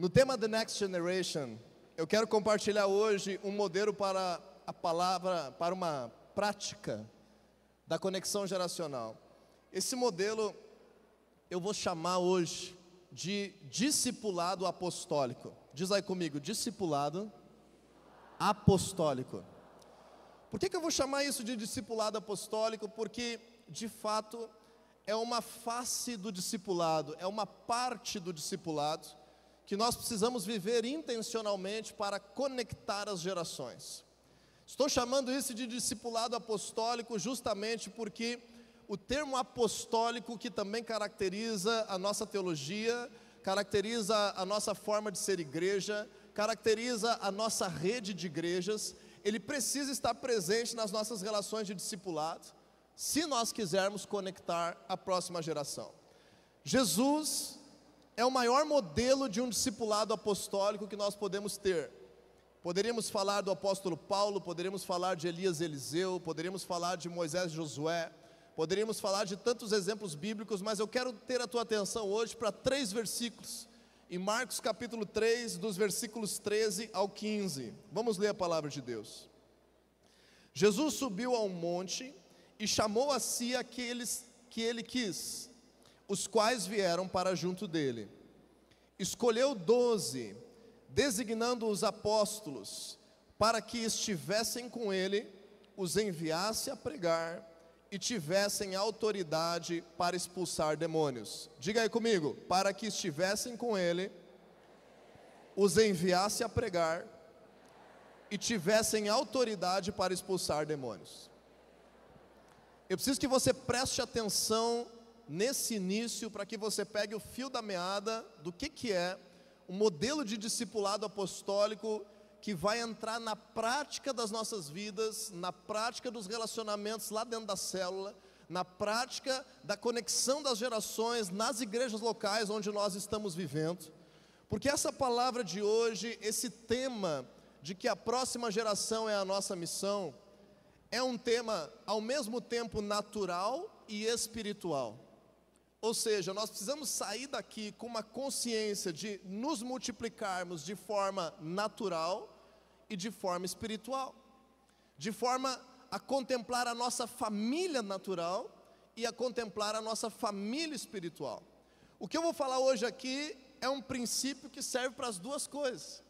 No tema The Next Generation, eu quero compartilhar hoje um modelo para a palavra, para uma prática da conexão geracional. Esse modelo eu vou chamar hoje de discipulado apostólico. Diz aí comigo, discipulado apostólico. Por que, que eu vou chamar isso de discipulado apostólico? Porque, de fato, é uma face do discipulado, é uma parte do discipulado que nós precisamos viver intencionalmente para conectar as gerações. Estou chamando isso de discipulado apostólico justamente porque o termo apostólico, que também caracteriza a nossa teologia, caracteriza a nossa forma de ser igreja, caracteriza a nossa rede de igrejas, ele precisa estar presente nas nossas relações de discipulado, se nós quisermos conectar a próxima geração. Jesus é o maior modelo de um discipulado apostólico que nós podemos ter. Poderíamos falar do apóstolo Paulo, poderíamos falar de Elias Eliseu, poderíamos falar de Moisés Josué, poderíamos falar de tantos exemplos bíblicos, mas eu quero ter a tua atenção hoje para três versículos. Em Marcos capítulo 3, dos versículos 13 ao 15. Vamos ler a palavra de Deus. Jesus subiu a um monte e chamou a si aqueles que ele quis os quais vieram para junto dele. Escolheu doze, designando os apóstolos, para que estivessem com ele, os enviasse a pregar e tivessem autoridade para expulsar demônios. Diga aí comigo, para que estivessem com ele, os enviasse a pregar e tivessem autoridade para expulsar demônios. Eu preciso que você preste atenção nesse início para que você pegue o fio da meada do que, que é um modelo de discipulado apostólico que vai entrar na prática das nossas vidas, na prática dos relacionamentos lá dentro da célula, na prática da conexão das gerações nas igrejas locais onde nós estamos vivendo. Porque essa palavra de hoje, esse tema de que a próxima geração é a nossa missão, é um tema ao mesmo tempo natural e espiritual. Ou seja, nós precisamos sair daqui com uma consciência de nos multiplicarmos de forma natural e de forma espiritual, de forma a contemplar a nossa família natural e a contemplar a nossa família espiritual. O que eu vou falar hoje aqui é um princípio que serve para as duas coisas,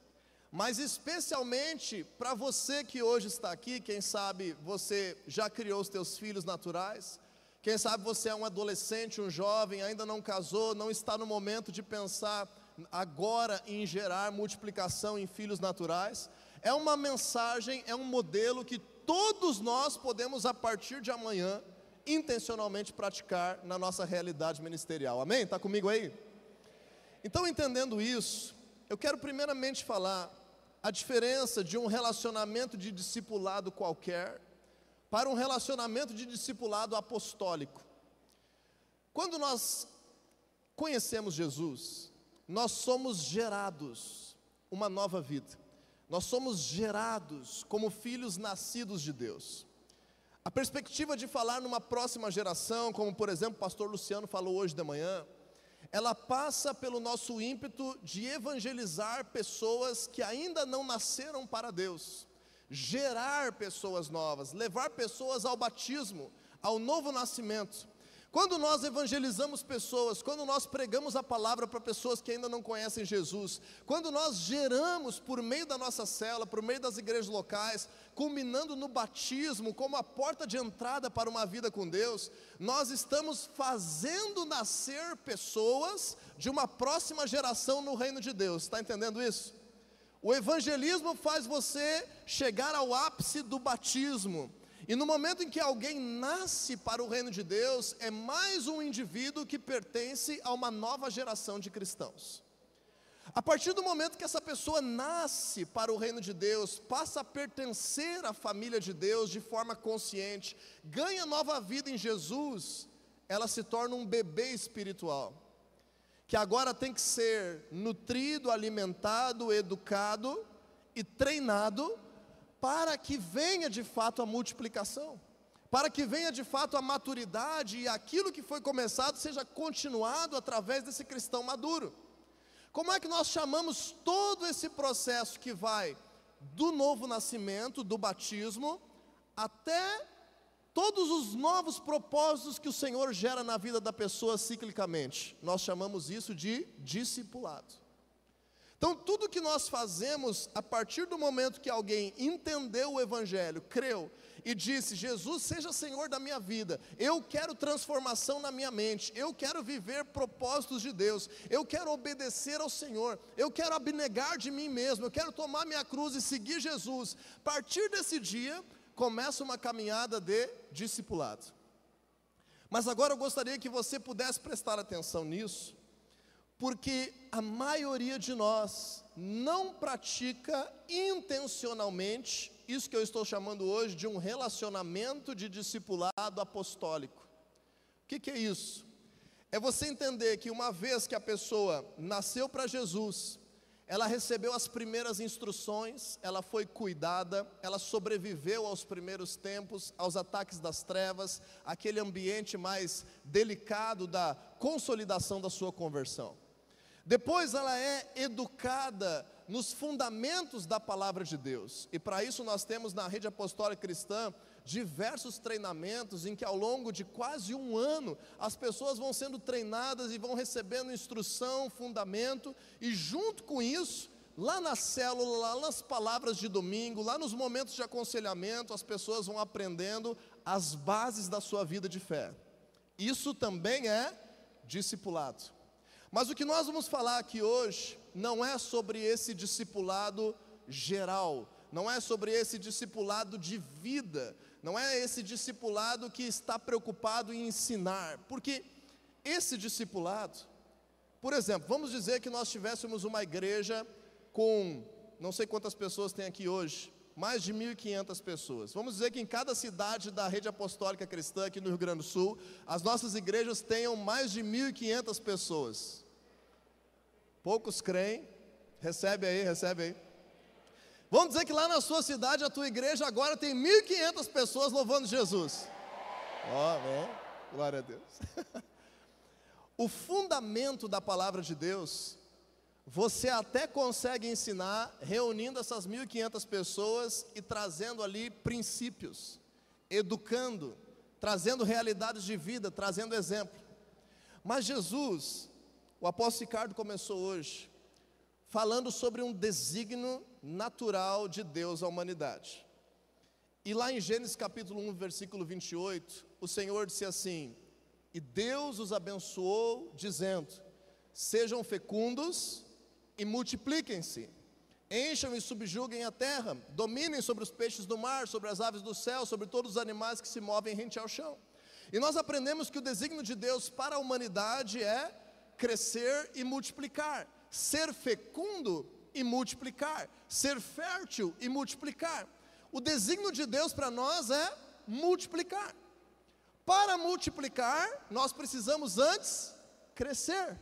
mas especialmente para você que hoje está aqui, quem sabe você já criou os teus filhos naturais, quem sabe você é um adolescente, um jovem, ainda não casou, não está no momento de pensar agora em gerar multiplicação em filhos naturais. É uma mensagem, é um modelo que todos nós podemos, a partir de amanhã, intencionalmente praticar na nossa realidade ministerial. Amém? Está comigo aí? Então, entendendo isso, eu quero primeiramente falar a diferença de um relacionamento de discipulado qualquer para um relacionamento de discipulado apostólico. Quando nós conhecemos Jesus, nós somos gerados uma nova vida. Nós somos gerados como filhos nascidos de Deus. A perspectiva de falar numa próxima geração, como por exemplo o pastor Luciano falou hoje de manhã, ela passa pelo nosso ímpeto de evangelizar pessoas que ainda não nasceram para Deus gerar pessoas novas, levar pessoas ao batismo, ao novo nascimento. Quando nós evangelizamos pessoas, quando nós pregamos a palavra para pessoas que ainda não conhecem Jesus, quando nós geramos por meio da nossa cela, por meio das igrejas locais, culminando no batismo como a porta de entrada para uma vida com Deus, nós estamos fazendo nascer pessoas de uma próxima geração no reino de Deus. Está entendendo isso? O evangelismo faz você chegar ao ápice do batismo. E no momento em que alguém nasce para o reino de Deus, é mais um indivíduo que pertence a uma nova geração de cristãos. A partir do momento que essa pessoa nasce para o reino de Deus, passa a pertencer à família de Deus de forma consciente, ganha nova vida em Jesus, ela se torna um bebê espiritual que agora tem que ser nutrido, alimentado, educado e treinado para que venha de fato a multiplicação, para que venha de fato a maturidade e aquilo que foi começado seja continuado através desse cristão maduro. Como é que nós chamamos todo esse processo que vai do novo nascimento, do batismo, até todos os novos propósitos que o Senhor gera na vida da pessoa ciclicamente? Nós chamamos isso de discipulado. Então, tudo que nós fazemos a partir do momento que alguém entendeu o Evangelho, creu e disse: Jesus, seja Senhor da minha vida, eu quero transformação na minha mente, eu quero viver propósitos de Deus, eu quero obedecer ao Senhor, eu quero abnegar de mim mesmo, eu quero tomar minha cruz e seguir Jesus. A partir desse dia, começa uma caminhada de discipulado. Mas agora eu gostaria que você pudesse prestar atenção nisso, porque a maioria de nós não pratica intencionalmente isso que eu estou chamando hoje de um relacionamento de discipulado apostólico. O que, que é isso? É você entender que uma vez que a pessoa nasceu para Jesus, ela recebeu as primeiras instruções, ela foi cuidada, ela sobreviveu aos primeiros tempos, aos ataques das trevas, aquele ambiente mais delicado da consolidação da sua conversão. Depois ela é educada nos fundamentos da palavra de Deus. E para isso nós temos na rede apostólica cristã diversos treinamentos em que ao longo de quase um ano as pessoas vão sendo treinadas e vão recebendo instrução, fundamento, e junto com isso, lá na célula, lá nas palavras de domingo, lá nos momentos de aconselhamento, as pessoas vão aprendendo as bases da sua vida de fé. Isso também é discipulado. Mas o que nós vamos falar aqui hoje não é sobre esse discipulado geral, não é sobre esse discipulado de vida, não é esse discipulado que está preocupado em ensinar, porque esse discipulado, por exemplo, vamos dizer que nós tivéssemos uma igreja com, não sei quantas pessoas tem aqui hoje, mais de 1.500 pessoas. Vamos dizer que em cada cidade da rede apostólica cristã aqui no Rio Grande do Sul, as nossas igrejas tenham mais de 1.500 pessoas. Poucos creem, recebe aí, recebe aí. Vamos dizer que lá na sua cidade, a tua igreja agora tem 1.500 pessoas louvando Jesus. Ó, oh, glória a Deus. o fundamento da palavra de Deus você até consegue ensinar reunindo essas 1.500 pessoas e trazendo ali princípios, educando, trazendo realidades de vida, trazendo exemplo. Mas Jesus, o apóstolo Ricardo começou hoje falando sobre um desígnio natural de Deus à humanidade. E lá em Gênesis capítulo 1, versículo 28, o Senhor disse assim: E Deus os abençoou, dizendo: Sejam fecundos e multipliquem-se, encham e subjuguem a terra, dominem sobre os peixes do mar, sobre as aves do céu, sobre todos os animais que se movem rente ao chão. E nós aprendemos que o desígnio de Deus para a humanidade é crescer e multiplicar, ser fecundo e multiplicar, ser fértil e multiplicar. O desígnio de Deus para nós é multiplicar. Para multiplicar, nós precisamos antes crescer.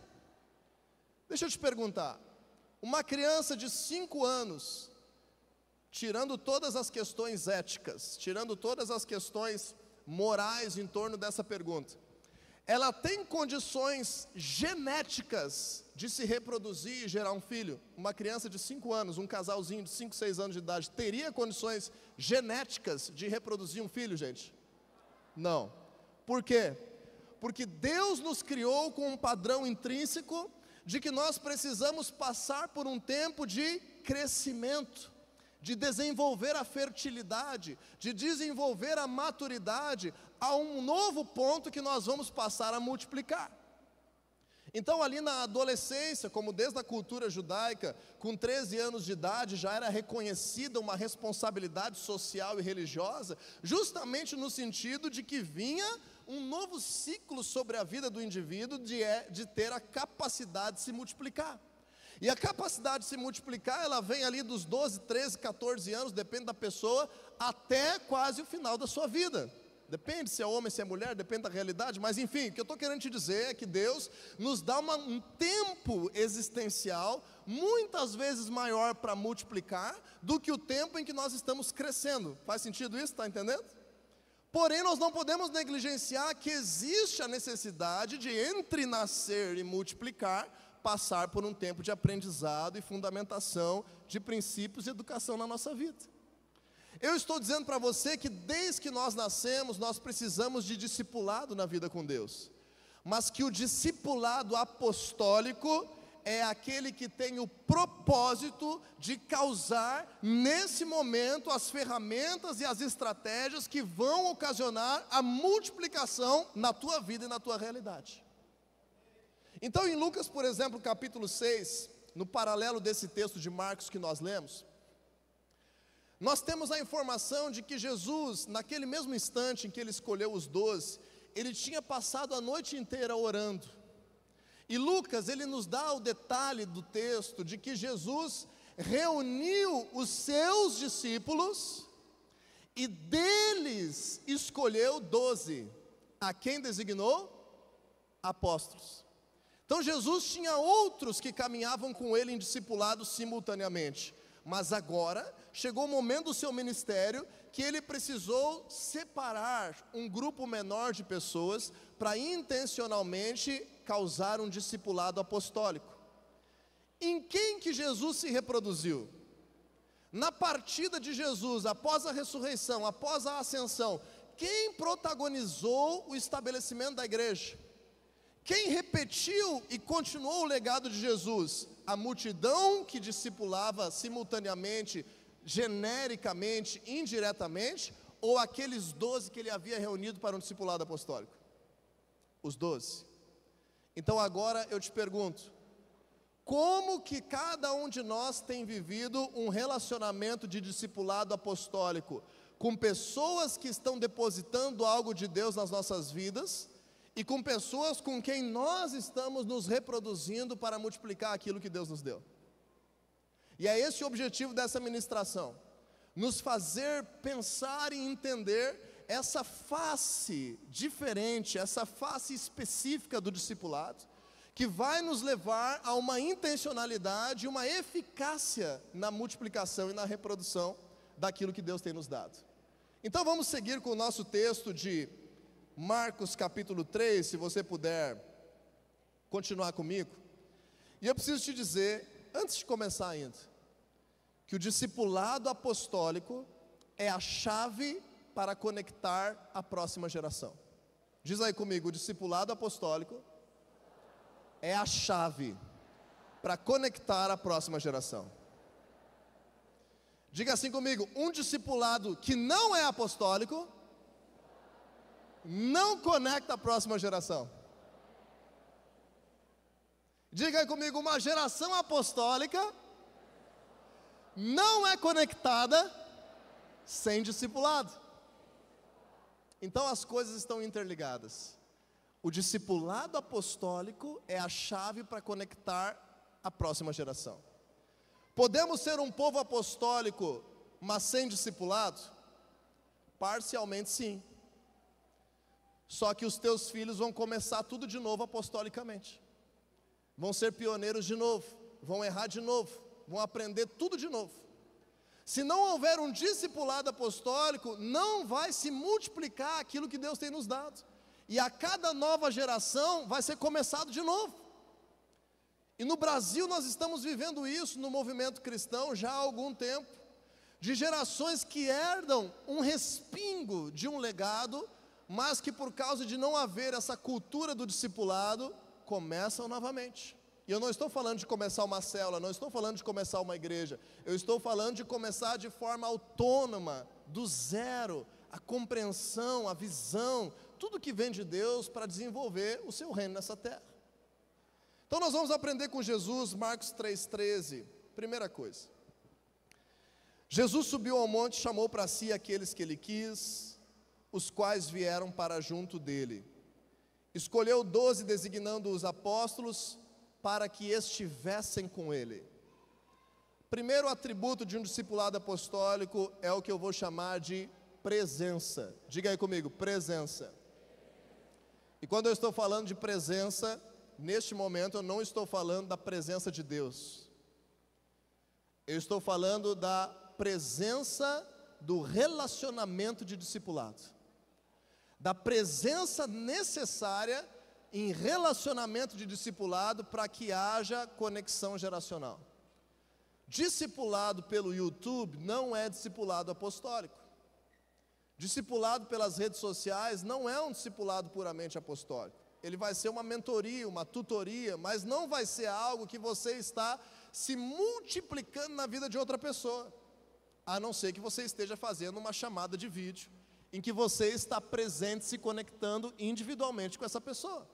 Deixa eu te perguntar: uma criança de 5 anos, tirando todas as questões éticas, tirando todas as questões morais em torno dessa pergunta, ela tem condições genéticas de se reproduzir e gerar um filho? Uma criança de 5 anos, um casalzinho de 5, 6 anos de idade, teria condições genéticas de reproduzir um filho, gente? Não. Por quê? Porque Deus nos criou com um padrão intrínseco de que nós precisamos passar por um tempo de crescimento, de desenvolver a fertilidade, de desenvolver a maturidade, a um novo ponto que nós vamos passar a multiplicar. Então, ali na adolescência, como desde a cultura judaica, com 13 anos de idade já era reconhecida uma responsabilidade social e religiosa, justamente no sentido de que vinha um novo ciclo sobre a vida do indivíduo de, é, de ter a capacidade de se multiplicar. E a capacidade de se multiplicar, ela vem ali dos 12, 13, 14 anos, depende da pessoa, até quase o final da sua vida. Depende se é homem, se é mulher, depende da realidade, mas enfim, o que eu estou querendo te dizer é que Deus nos dá uma, um tempo existencial muitas vezes maior para multiplicar do que o tempo em que nós estamos crescendo. Faz sentido isso? Está entendendo? Porém, nós não podemos negligenciar que existe a necessidade de entre nascer e multiplicar passar por um tempo de aprendizado e fundamentação de princípios e educação na nossa vida. Eu estou dizendo para você que desde que nós nascemos, nós precisamos de discipulado na vida com Deus, mas que o discipulado apostólico é aquele que tem o propósito de causar, nesse momento, as ferramentas e as estratégias que vão ocasionar a multiplicação na tua vida e na tua realidade. Então, em Lucas, por exemplo, capítulo 6, no paralelo desse texto de Marcos que nós lemos, nós temos a informação de que Jesus, naquele mesmo instante em que ele escolheu os doze, ele tinha passado a noite inteira orando. E Lucas, ele nos dá o detalhe do texto de que Jesus reuniu os seus discípulos e deles escolheu doze, a quem designou? Apóstolos. Então Jesus tinha outros que caminhavam com ele em discipulado simultaneamente, mas agora chegou o momento do seu ministério que ele precisou separar um grupo menor de pessoas para intencionalmente causar um discipulado apostólico. Em quem que Jesus se reproduziu? Na partida de Jesus, após a ressurreição, após a ascensão, quem protagonizou o estabelecimento da igreja? Quem repetiu e continuou o legado de Jesus? A multidão que discipulava simultaneamente, genericamente, indiretamente, ou aqueles doze que ele havia reunido para um discipulado apostólico? Os doze. Então agora eu te pergunto: como que cada um de nós tem vivido um relacionamento de discipulado apostólico com pessoas que estão depositando algo de Deus nas nossas vidas e com pessoas com quem nós estamos nos reproduzindo para multiplicar aquilo que Deus nos deu? E é esse o objetivo dessa ministração: nos fazer pensar e entender essa face diferente, essa face específica do discipulado, que vai nos levar a uma intencionalidade, uma eficácia na multiplicação e na reprodução daquilo que Deus tem nos dado. Então vamos seguir com o nosso texto de Marcos capítulo 3, se você puder continuar comigo. E eu preciso te dizer, antes de começar ainda, que o discipulado apostólico é a chave para conectar a próxima geração. Diz aí comigo: o discipulado apostólico é a chave para conectar a próxima geração. Diga assim comigo: um discipulado que não é apostólico não conecta a próxima geração. Diga aí comigo: uma geração apostólica não é conectada sem discipulado. Então as coisas estão interligadas. O discipulado apostólico é a chave para conectar a próxima geração. Podemos ser um povo apostólico, mas sem discipulado? Parcialmente sim. Só que os teus filhos vão começar tudo de novo apostolicamente. Vão ser pioneiros de novo, vão errar de novo, vão aprender tudo de novo. Se não houver um discipulado apostólico, não vai se multiplicar aquilo que Deus tem nos dado. E a cada nova geração vai ser começado de novo. E no Brasil nós estamos vivendo isso no movimento cristão já há algum tempo, de gerações que herdam um respingo de um legado, mas que por causa de não haver essa cultura do discipulado, começam novamente. E eu não estou falando de começar uma célula, não estou falando de começar uma igreja, eu estou falando de começar de forma autônoma, do zero, a compreensão, a visão, tudo que vem de Deus para desenvolver o seu reino nessa terra. Então nós vamos aprender com Jesus, Marcos 3,13. Primeira coisa. Jesus subiu ao monte, chamou para si aqueles que ele quis, os quais vieram para junto dele. Escolheu doze, designando os apóstolos, para que estivessem com ele. Primeiro atributo de um discipulado apostólico é o que eu vou chamar de presença. Diga aí comigo, presença. E quando eu estou falando de presença, neste momento eu não estou falando da presença de Deus. Eu estou falando da presença do relacionamento de discipulado. Da presença necessária em relacionamento de discipulado para que haja conexão geracional. Discipulado pelo YouTube não é discipulado apostólico. Discipulado pelas redes sociais não é um discipulado puramente apostólico. Ele vai ser uma mentoria, uma tutoria, mas não vai ser algo que você está se multiplicando na vida de outra pessoa, a não ser que você esteja fazendo uma chamada de vídeo em que você está presente, se conectando individualmente com essa pessoa.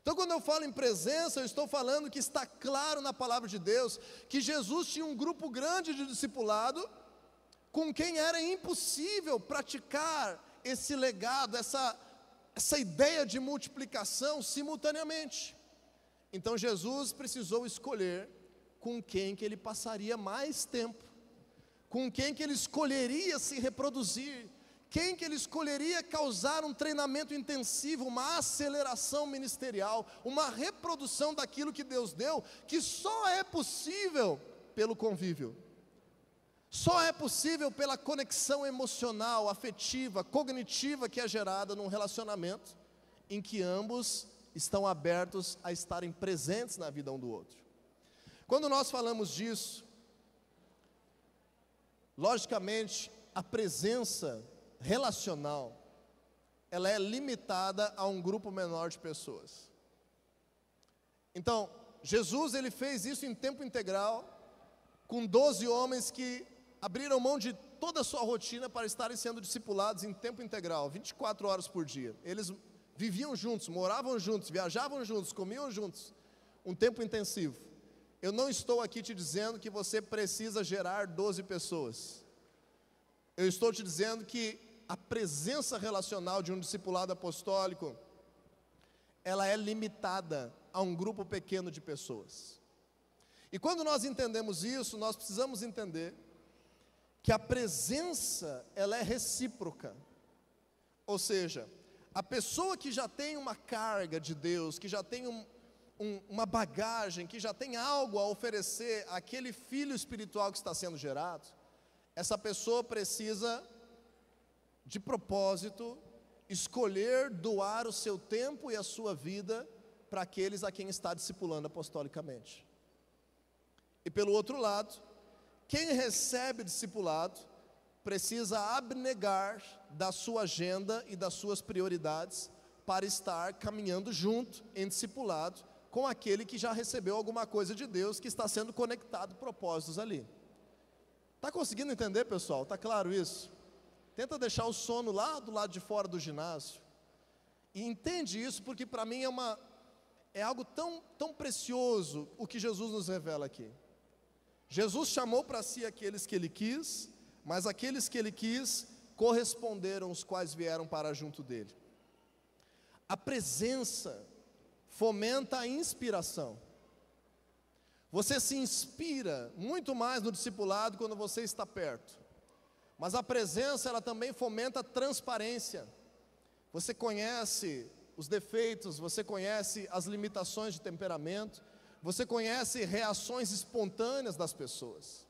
Então, quando eu falo em presença, eu estou falando que está claro na palavra de Deus que Jesus tinha um grupo grande de discipulado com quem era impossível praticar esse legado, essa, essa ideia de multiplicação simultaneamente. Então, Jesus precisou escolher com quem que ele passaria mais tempo, com quem que ele escolheria se reproduzir, quem que ele escolheria causar um treinamento intensivo, uma aceleração ministerial, uma reprodução daquilo que Deus deu, que só é possível pelo convívio. Só é possível pela conexão emocional, afetiva, cognitiva que é gerada num relacionamento em que ambos estão abertos a estarem presentes na vida um do outro. Quando nós falamos disso, logicamente, a presença relacional, ela é limitada a um grupo menor de pessoas. Então, Jesus ele fez isso em tempo integral, com 12 homens que abriram mão de toda a sua rotina para estarem sendo discipulados em tempo integral, 24 horas por dia. Eles viviam juntos, moravam juntos, viajavam juntos, comiam juntos, um tempo intensivo. Eu não estou aqui te dizendo que você precisa gerar 12 pessoas. Eu estou te dizendo que a presença relacional de um discipulado apostólico, ela é limitada a um grupo pequeno de pessoas. E quando nós entendemos isso, nós precisamos entender que a presença, ela é recíproca. Ou seja, a pessoa que já tem uma carga de Deus, que já tem um, um, uma bagagem, que já tem algo a oferecer àquele filho espiritual que está sendo gerado, essa pessoa precisa de propósito, escolher doar o seu tempo e a sua vida para aqueles a quem está discipulando apostolicamente. E pelo outro lado, quem recebe discipulado precisa abnegar da sua agenda e das suas prioridades para estar caminhando junto em discipulado com aquele que já recebeu alguma coisa de Deus, que está sendo conectado propósitos ali. Está conseguindo entender, pessoal? Está claro isso? Tenta deixar o sono lá do lado de fora do ginásio. E entende isso, porque para mim é, uma, é algo tão, tão precioso o que Jesus nos revela aqui. Jesus chamou para si aqueles que ele quis, mas aqueles que ele quis corresponderam os quais vieram para junto dele. A presença fomenta a inspiração. Você se inspira muito mais no discipulado quando você está perto. Mas a presença, ela também fomenta transparência. Você conhece os defeitos, você conhece as limitações de temperamento, você conhece reações espontâneas das pessoas.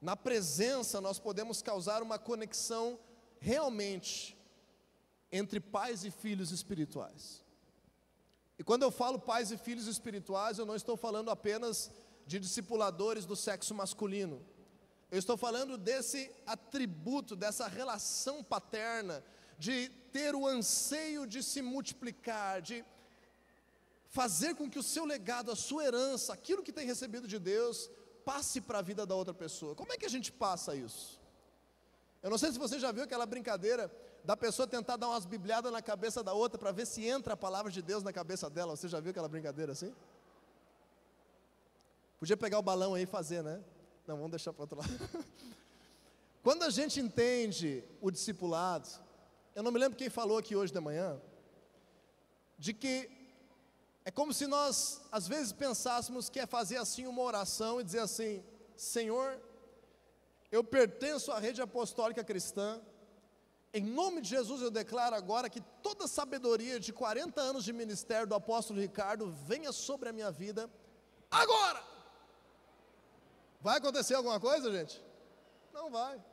Na presença, nós podemos causar uma conexão realmente entre pais e filhos espirituais. E quando eu falo pais e filhos espirituais, eu não estou falando apenas de discipuladores do sexo masculino. Eu estou falando desse atributo, dessa relação paterna, de ter o anseio de se multiplicar, de fazer com que o seu legado, a sua herança, aquilo que tem recebido de Deus, passe para a vida da outra pessoa. Como é que a gente passa isso? Eu não sei se você já viu aquela brincadeira da pessoa tentar dar umas bibliadas na cabeça da outra para ver se entra a palavra de Deus na cabeça dela. Você já viu aquela brincadeira assim? Podia pegar o balão aí e fazer, né? Não, vamos deixar para outro lado. Quando a gente entende o discipulado, eu não me lembro quem falou aqui hoje de manhã, de que é como se nós, às vezes, pensássemos que é fazer assim uma oração e dizer assim: Senhor, eu pertenço à rede apostólica cristã, em nome de Jesus eu declaro agora que toda a sabedoria de 40 anos de ministério do apóstolo Ricardo venha sobre a minha vida, agora! Vai acontecer alguma coisa, gente? Não vai.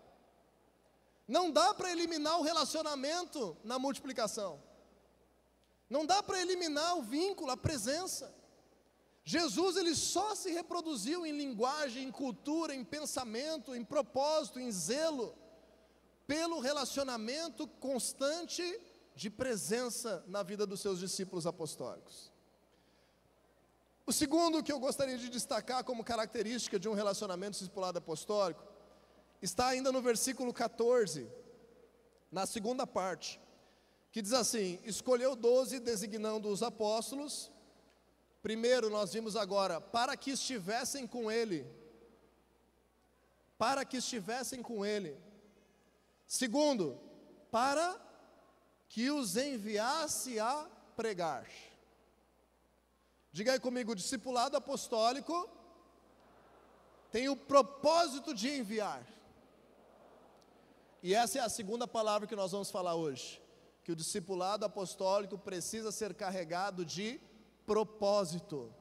Não dá para eliminar o relacionamento na multiplicação. Não dá para eliminar o vínculo, a presença. Jesus ele só se reproduziu em linguagem, em cultura, em pensamento, em propósito, em zelo, pelo relacionamento constante de presença na vida dos seus discípulos apostólicos. O segundo que eu gostaria de destacar como característica de um relacionamento discipulado apostólico está ainda no versículo 14, na segunda parte, que diz assim: Escolheu doze, designando os apóstolos, Primeiro, nós vimos agora, para que estivessem com Ele. Para que estivessem com Ele. Segundo, para que os enviasse a pregar. Diga aí comigo, discipulado apostólico tem o propósito de enviar. E essa é a segunda palavra que nós vamos falar hoje. Que o discipulado apostólico precisa ser carregado de propósito.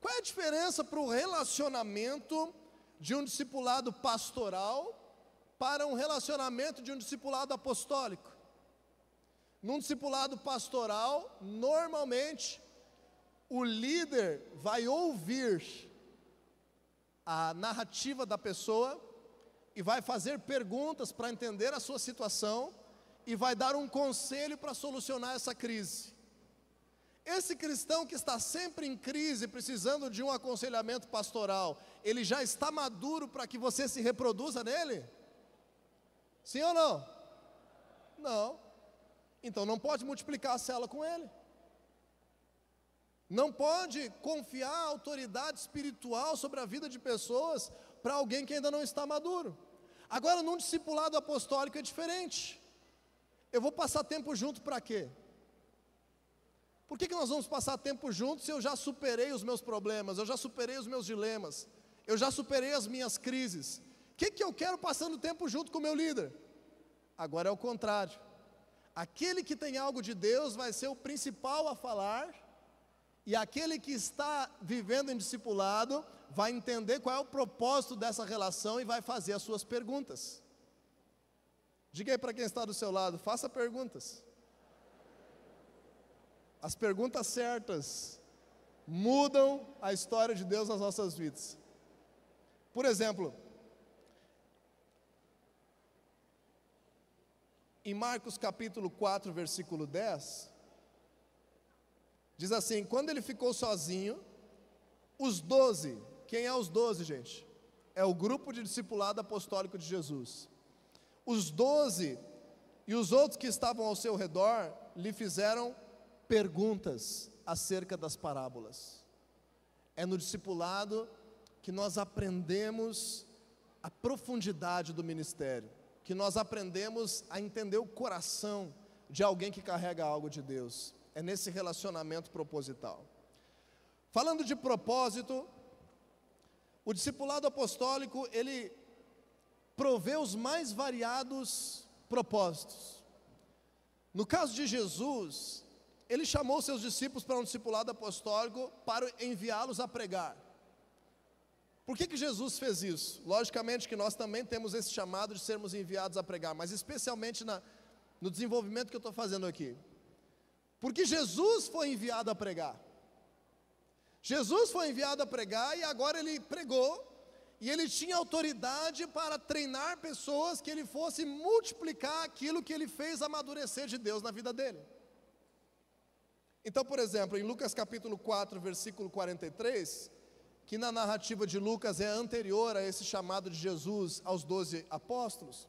Qual é a diferença para o relacionamento de um discipulado pastoral para um relacionamento de um discipulado apostólico? Num discipulado pastoral, normalmente, o líder vai ouvir a narrativa da pessoa e vai fazer perguntas para entender a sua situação e vai dar um conselho para solucionar essa crise. Esse cristão que está sempre em crise, precisando de um aconselhamento pastoral, ele já está maduro para que você se reproduza nele? Sim ou não? Não. Então não pode multiplicar a cela com ele. Não pode confiar autoridade espiritual sobre a vida de pessoas para alguém que ainda não está maduro. Agora, num discipulado apostólico é diferente. Eu vou passar tempo junto para quê? Por que, que nós vamos passar tempo juntos se eu já superei os meus problemas, eu já superei os meus dilemas, eu já superei as minhas crises? O que, que eu quero passando tempo junto com o meu líder? Agora é o contrário. Aquele que tem algo de Deus vai ser o principal a falar, e aquele que está vivendo em discipulado vai entender qual é o propósito dessa relação e vai fazer as suas perguntas. Diga aí para quem está do seu lado, faça perguntas. As perguntas certas mudam a história de Deus nas nossas vidas. Por exemplo, em Marcos capítulo 4, versículo 10, diz assim: Quando ele ficou sozinho, os doze, quem é os doze, gente? É o grupo de discipulado apostólico de Jesus. Os doze e os outros que estavam ao seu redor lhe fizeram perguntas acerca das parábolas. É no discipulado que nós aprendemos a profundidade do ministério, que nós aprendemos a entender o coração de alguém que carrega algo de Deus. É nesse relacionamento proposital. Falando de propósito, o discipulado apostólico, ele provê os mais variados propósitos. No caso de Jesus, ele chamou seus discípulos para um discipulado apostólico para enviá-los a pregar. Por que, que Jesus fez isso? Logicamente que nós também temos esse chamado de sermos enviados a pregar, mas especialmente na, no desenvolvimento que eu estou fazendo aqui. Porque Jesus foi enviado a pregar. Jesus foi enviado a pregar e agora ele pregou, e ele tinha autoridade para treinar pessoas que ele fosse multiplicar aquilo que ele fez amadurecer de Deus na vida dele. Então, por exemplo, em Lucas capítulo 4, versículo 43, que na narrativa de Lucas é anterior a esse chamado de Jesus aos doze apóstolos,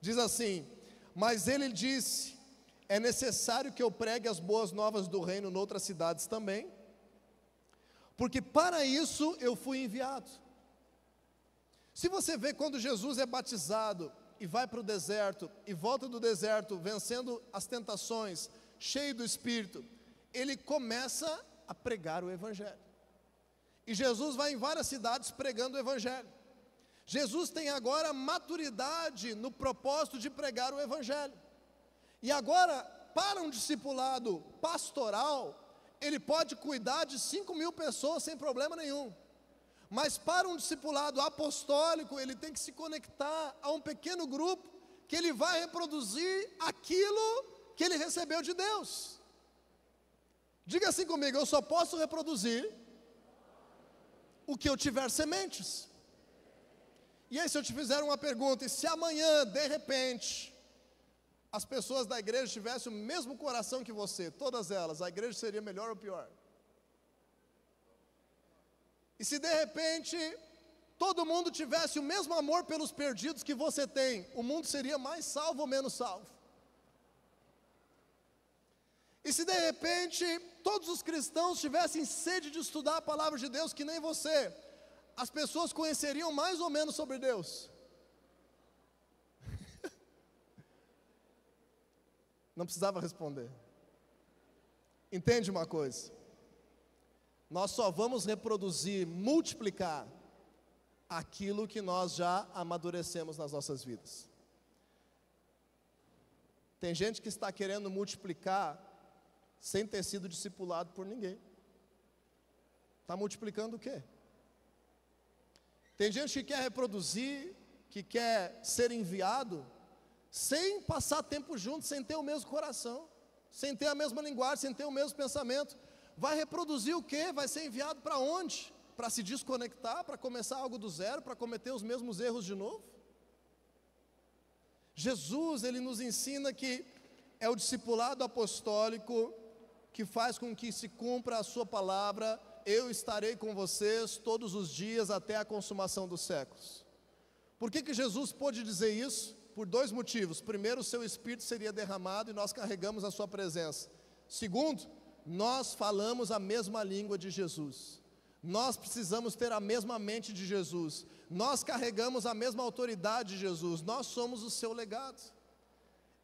diz assim: Mas ele disse: É necessário que eu pregue as boas novas do reino noutras cidades também, porque para isso eu fui enviado. Se você vê quando Jesus é batizado e vai para o deserto e volta do deserto vencendo as tentações, cheio do Espírito, ele começa a pregar o Evangelho. E Jesus vai em várias cidades pregando o Evangelho. Jesus tem agora maturidade no propósito de pregar o Evangelho. E agora, para um discipulado pastoral, ele pode cuidar de 5 mil pessoas sem problema nenhum. Mas para um discipulado apostólico, ele tem que se conectar a um pequeno grupo que ele vai reproduzir aquilo que ele recebeu de Deus. Diga assim comigo: eu só posso reproduzir o que eu tiver sementes. E aí, se eu te fizer uma pergunta, e se amanhã, de repente, as pessoas da igreja tivessem o mesmo coração que você, todas elas, a igreja seria melhor ou pior? E se de repente todo mundo tivesse o mesmo amor pelos perdidos que você tem, o mundo seria mais salvo ou menos salvo? E se de repente todos os cristãos tivessem sede de estudar a palavra de Deus que nem você, as pessoas conheceriam mais ou menos sobre Deus? Não precisava responder. Entende uma coisa? Nós só vamos reproduzir, multiplicar aquilo que nós já amadurecemos nas nossas vidas. Tem gente que está querendo multiplicar sem ter sido discipulado por ninguém. Está multiplicando o quê? Tem gente que quer reproduzir, que quer ser enviado, sem passar tempo junto, sem ter o mesmo coração, sem ter a mesma linguagem, sem ter o mesmo pensamento. Vai reproduzir o quê? Vai ser enviado para onde? Para se desconectar, para começar algo do zero, para cometer os mesmos erros de novo? Jesus, ele nos ensina que é o discipulado apostólico que faz com que se cumpra a sua palavra, eu estarei com vocês todos os dias até a consumação dos séculos. Por que, que Jesus pôde dizer isso? Por dois motivos. Primeiro, o seu espírito seria derramado e nós carregamos a sua presença. Segundo, nós falamos a mesma língua de Jesus. Nós precisamos ter a mesma mente de Jesus. Nós carregamos a mesma autoridade de Jesus. Nós somos o seu legado.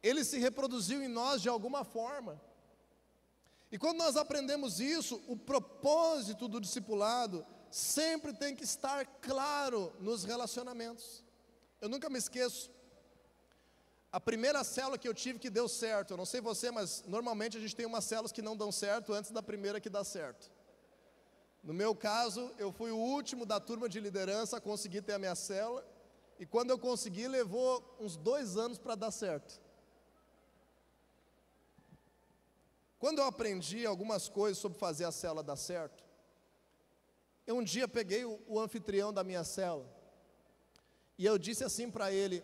Ele se reproduziu em nós de alguma forma. E quando nós aprendemos isso, o propósito do discipulado sempre tem que estar claro nos relacionamentos. Eu nunca me esqueço a primeira célula que eu tive que deu certo, eu não sei você, mas normalmente a gente tem umas células que não dão certo antes da primeira que dá certo. No meu caso, eu fui o último da turma de liderança a conseguir ter a minha célula, e quando eu consegui, levou uns dois anos para dar certo. Quando eu aprendi algumas coisas sobre fazer a célula dar certo, eu um dia peguei o, o anfitrião da minha célula, e eu disse assim para ele: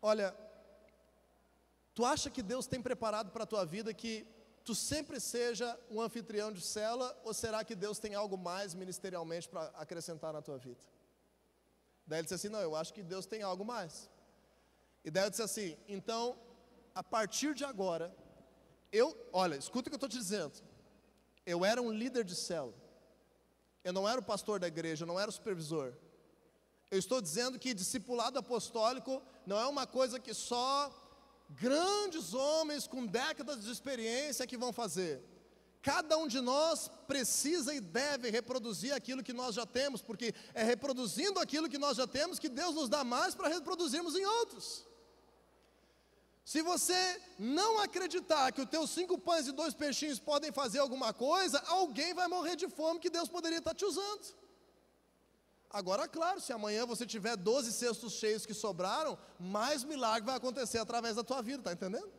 Olha, tu acha que Deus tem preparado para a tua vida que tu sempre seja um anfitrião de cela, ou será que Deus tem algo mais ministerialmente para acrescentar na tua vida? Daí ele disse assim: Não, eu acho que Deus tem algo mais. E daí eu disse assim: Então, a partir de agora, eu, olha, escuta o que eu estou te dizendo. Eu era um líder de célula. Eu não era o pastor da igreja, eu não era o supervisor. Eu estou dizendo que discipulado apostólico não é uma coisa que só grandes homens com décadas de experiência que vão fazer. Cada um de nós precisa e deve reproduzir aquilo que nós já temos, porque é reproduzindo aquilo que nós já temos que Deus nos dá mais para reproduzirmos em outros. Se você não acreditar que os teus cinco pães e dois peixinhos podem fazer alguma coisa, alguém vai morrer de fome que Deus poderia estar te usando. Agora, claro, se amanhã você tiver 12 cestos cheios que sobraram, mais milagre vai acontecer através da tua vida, tá entendendo?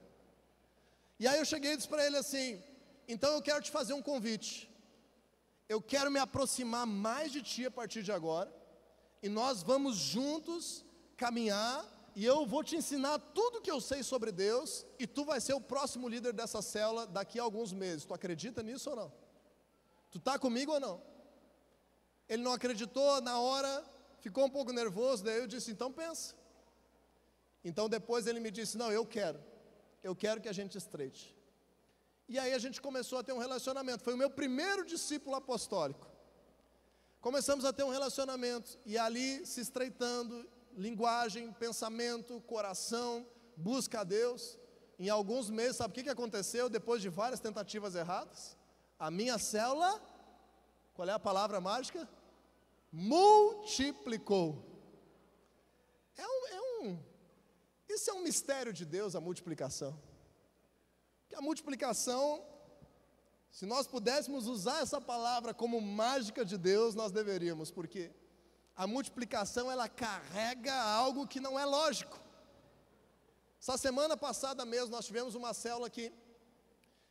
E aí eu cheguei e disse para ele assim: então eu quero te fazer um convite. Eu quero me aproximar mais de ti a partir de agora, e nós vamos juntos caminhar, e eu vou te ensinar tudo que eu sei sobre Deus, e tu vai ser o próximo líder dessa célula daqui a alguns meses. Tu acredita nisso ou não? Tu está comigo ou não? Ele não acreditou na hora, ficou um pouco nervoso, daí eu disse: então pensa. Então depois ele me disse: não, eu quero, eu quero que a gente estreite. E aí a gente começou a ter um relacionamento. Foi o meu primeiro discípulo apostólico. Começamos a ter um relacionamento e ali se estreitando, linguagem, pensamento, coração, busca a Deus. Em alguns meses, sabe o que, aconteceu depois de várias tentativas erradas? A minha célula, qual é a palavra mágica? Multiplicou. É um, é um, isso é um mistério de Deus, a multiplicação. Que a multiplicação, se nós pudéssemos usar essa palavra como mágica de Deus, nós deveríamos, porque a multiplicação ela carrega algo que não é lógico. Essa semana passada mesmo nós tivemos uma célula que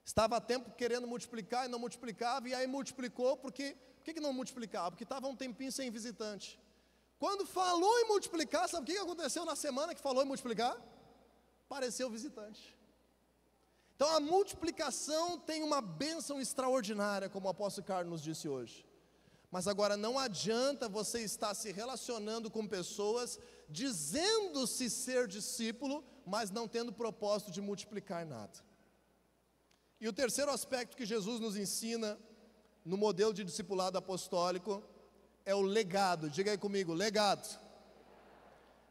Estava há tempo querendo multiplicar e não multiplicava, e aí multiplicou, porque. Que, que não multiplicava? Porque estava um tempinho sem visitante. Quando falou em multiplicar, sabe o que aconteceu na semana que falou em multiplicar? Apareceu visitante. Então a multiplicação tem uma bênção extraordinária, como o apóstolo Carlos nos disse hoje. Mas agora não adianta você estar se relacionando com pessoas dizendo-se ser discípulo, mas não tendo propósito de multiplicar nada. E o terceiro aspecto que Jesus nos ensina no modelo de discipulado apostólico é o legado. Diga aí comigo, legado.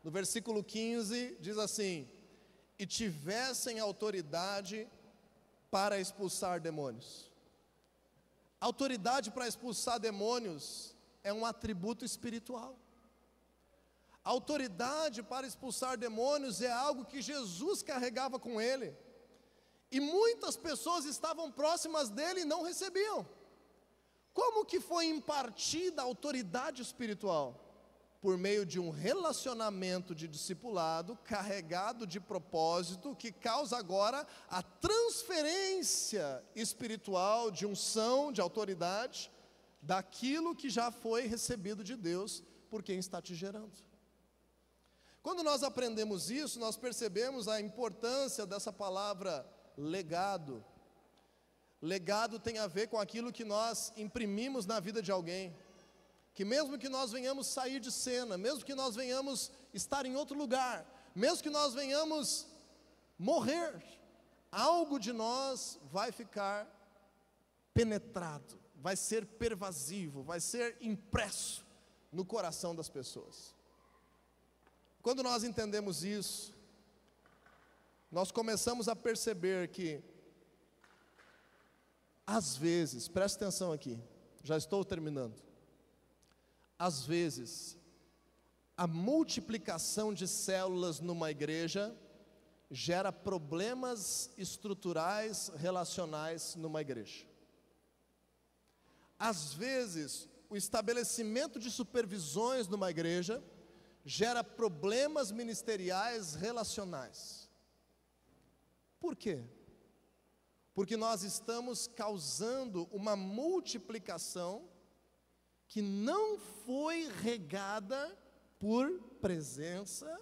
No versículo 15 diz assim: E tivessem autoridade para expulsar demônios. Autoridade para expulsar demônios é um atributo espiritual. Autoridade para expulsar demônios é algo que Jesus carregava com ele. E muitas pessoas estavam próximas dele e não recebiam. Como que foi impartida a autoridade espiritual? por meio de um relacionamento de discipulado carregado de propósito que causa agora a transferência espiritual de unção, de autoridade, daquilo que já foi recebido de Deus por quem está te gerando. Quando nós aprendemos isso, nós percebemos a importância dessa palavra legado. Legado tem a ver com aquilo que nós imprimimos na vida de alguém que mesmo que nós venhamos sair de cena, mesmo que nós venhamos estar em outro lugar, mesmo que nós venhamos morrer, algo de nós vai ficar penetrado, vai ser pervasivo, vai ser impresso no coração das pessoas. Quando nós entendemos isso, nós começamos a perceber que, às vezes, preste atenção aqui, já estou terminando às vezes, a multiplicação de células numa igreja gera problemas estruturais relacionais numa igreja. Às vezes, o estabelecimento de supervisões numa igreja gera problemas ministeriais relacionais. Por quê? Porque nós estamos causando uma multiplicação que não foi regada por presença,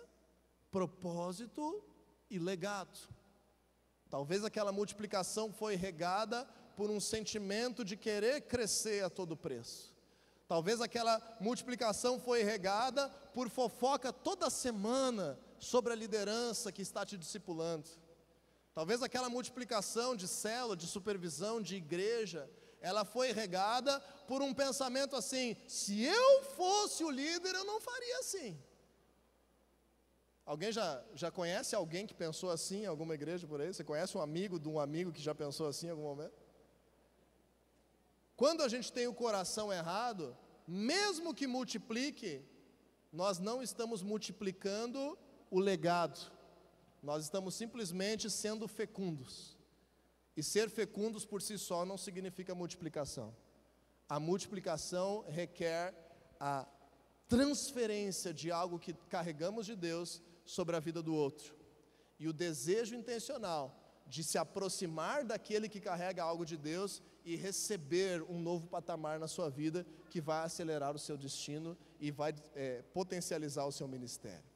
propósito e legado. Talvez aquela multiplicação foi regada por um sentimento de querer crescer a todo preço. Talvez aquela multiplicação foi regada por fofoca toda semana sobre a liderança que está te discipulando. Talvez aquela multiplicação de célula, de supervisão, de igreja, ela foi regada por um pensamento assim: se eu fosse o líder, eu não faria assim. Alguém já, já conhece alguém que pensou assim em alguma igreja por aí? Você conhece um amigo de um amigo que já pensou assim em algum momento? Quando a gente tem o coração errado, mesmo que multiplique, nós não estamos multiplicando o legado, nós estamos simplesmente sendo fecundos. E ser fecundos por si só não significa multiplicação. A multiplicação requer a transferência de algo que carregamos de Deus sobre a vida do outro. E o desejo intencional de se aproximar daquele que carrega algo de Deus e receber um novo patamar na sua vida que vai acelerar o seu destino e vai é, potencializar o seu ministério.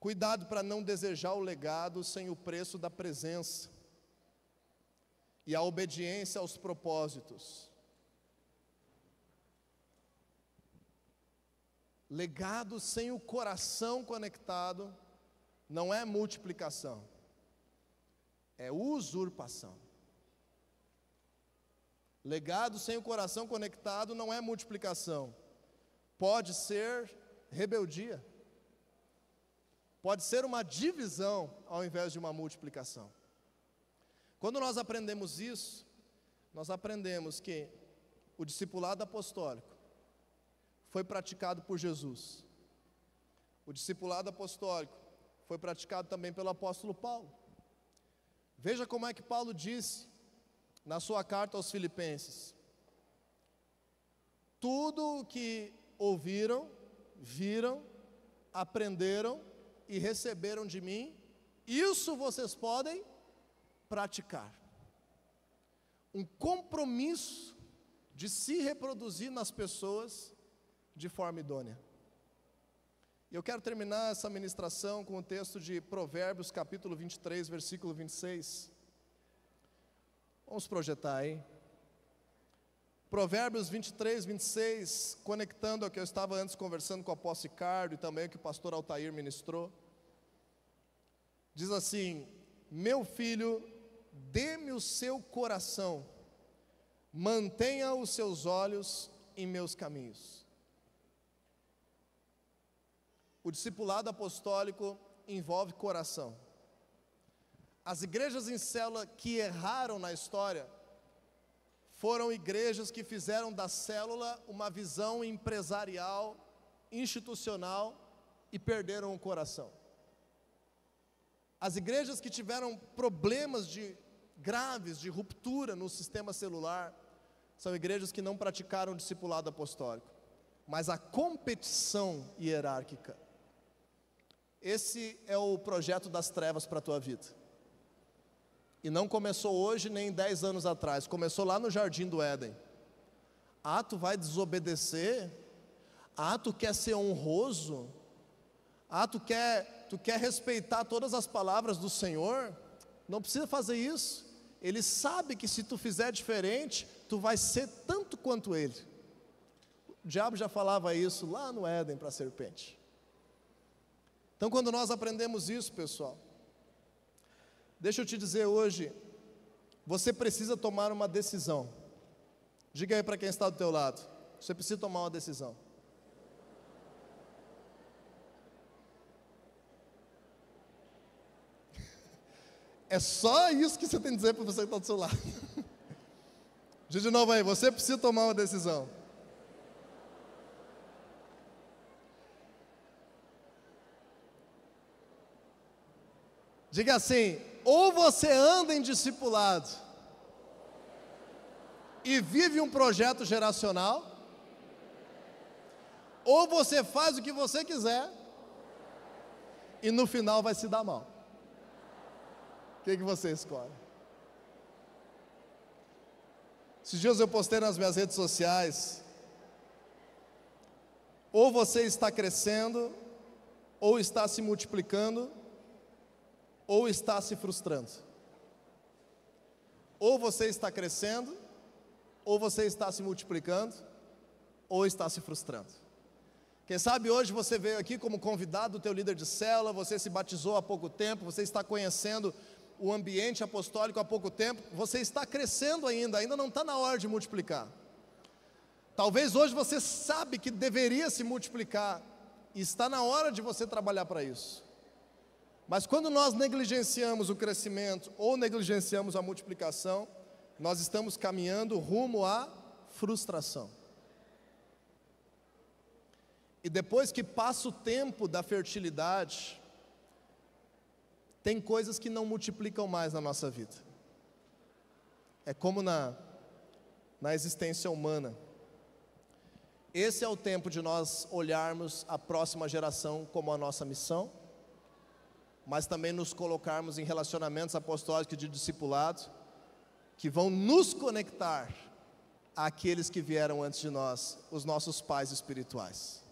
Cuidado para não desejar o legado sem o preço da presença e a obediência aos propósitos. Legado sem o coração conectado não é multiplicação, é usurpação. Legado sem o coração conectado não é multiplicação, pode ser rebeldia, pode ser uma divisão ao invés de uma multiplicação. Quando nós aprendemos isso, nós aprendemos que o discipulado apostólico foi praticado por Jesus. O discipulado apostólico foi praticado também pelo apóstolo Paulo. Veja como é que Paulo disse na sua carta aos Filipenses: Tudo o que ouviram, viram, aprenderam e receberam de mim, isso vocês podem praticar. um compromisso de se reproduzir nas pessoas de forma idônea. E eu quero terminar essa ministração com o texto de Provérbios, capítulo 23, versículo 26. Vamos projetar aí. Provérbios 23, 26, conectando ao que eu estava antes conversando com o apóstolo Ricardo e também o que o pastor Altair ministrou. Diz assim: Meu filho, dê-me o seu coração, mantenha os seus olhos em meus caminhos. O discipulado apostólico envolve coração. As igrejas em célula que erraram na história foram igrejas que fizeram da célula uma visão empresarial, institucional e perderam o coração. As igrejas que tiveram problemas de graves de ruptura no sistema celular são igrejas que não praticaram discipulado apostólico, mas a competição hierárquica. Esse é o projeto das trevas para a tua vida. E não começou hoje nem dez anos atrás, começou lá no jardim do Éden. Ah, tu vai desobedecer? Ah, tu quer ser honroso? Ah, tu quer, tu quer respeitar todas as palavras do Senhor? Não precisa fazer isso. Ele sabe que se tu fizer diferente, tu vai ser tanto quanto ele. O diabo já falava isso lá no Éden para a serpente. Então, quando nós aprendemos isso, pessoal, Deixa eu te dizer hoje, você precisa tomar uma decisão. Diga aí para quem está do teu lado. Você precisa tomar uma decisão. É só isso que você tem que dizer para você que está do seu lado. Diz de novo aí, você precisa tomar uma decisão. Diga assim: ou você anda em discipulado e vive um projeto geracional, ou você faz o que você quiser e no final vai se dar mal. O que, que você escolhe? Esses dias eu postei nas minhas redes sociais. Ou você está crescendo, ou está se multiplicando, ou está se frustrando. Ou você está crescendo, ou você está se multiplicando, ou está se frustrando. Quem sabe hoje você veio aqui como convidado do teu líder de célula, você se batizou há pouco tempo, você está conhecendo o ambiente apostólico há pouco tempo, você está crescendo ainda, ainda não está na hora de multiplicar. Talvez hoje você sabe que deveria se multiplicar, e está na hora de você trabalhar para isso. Mas quando nós negligenciamos o crescimento ou negligenciamos a multiplicação, nós estamos caminhando rumo à frustração. E depois que passa o tempo da fertilidade, tem coisas que não multiplicam mais na nossa vida. É como na, na existência humana. Esse é o tempo de nós olharmos a próxima geração como a nossa missão mas também nos colocarmos em relacionamentos apostólicos de discipulado, que vão nos conectar àqueles que vieram antes de nós, os nossos pais espirituais.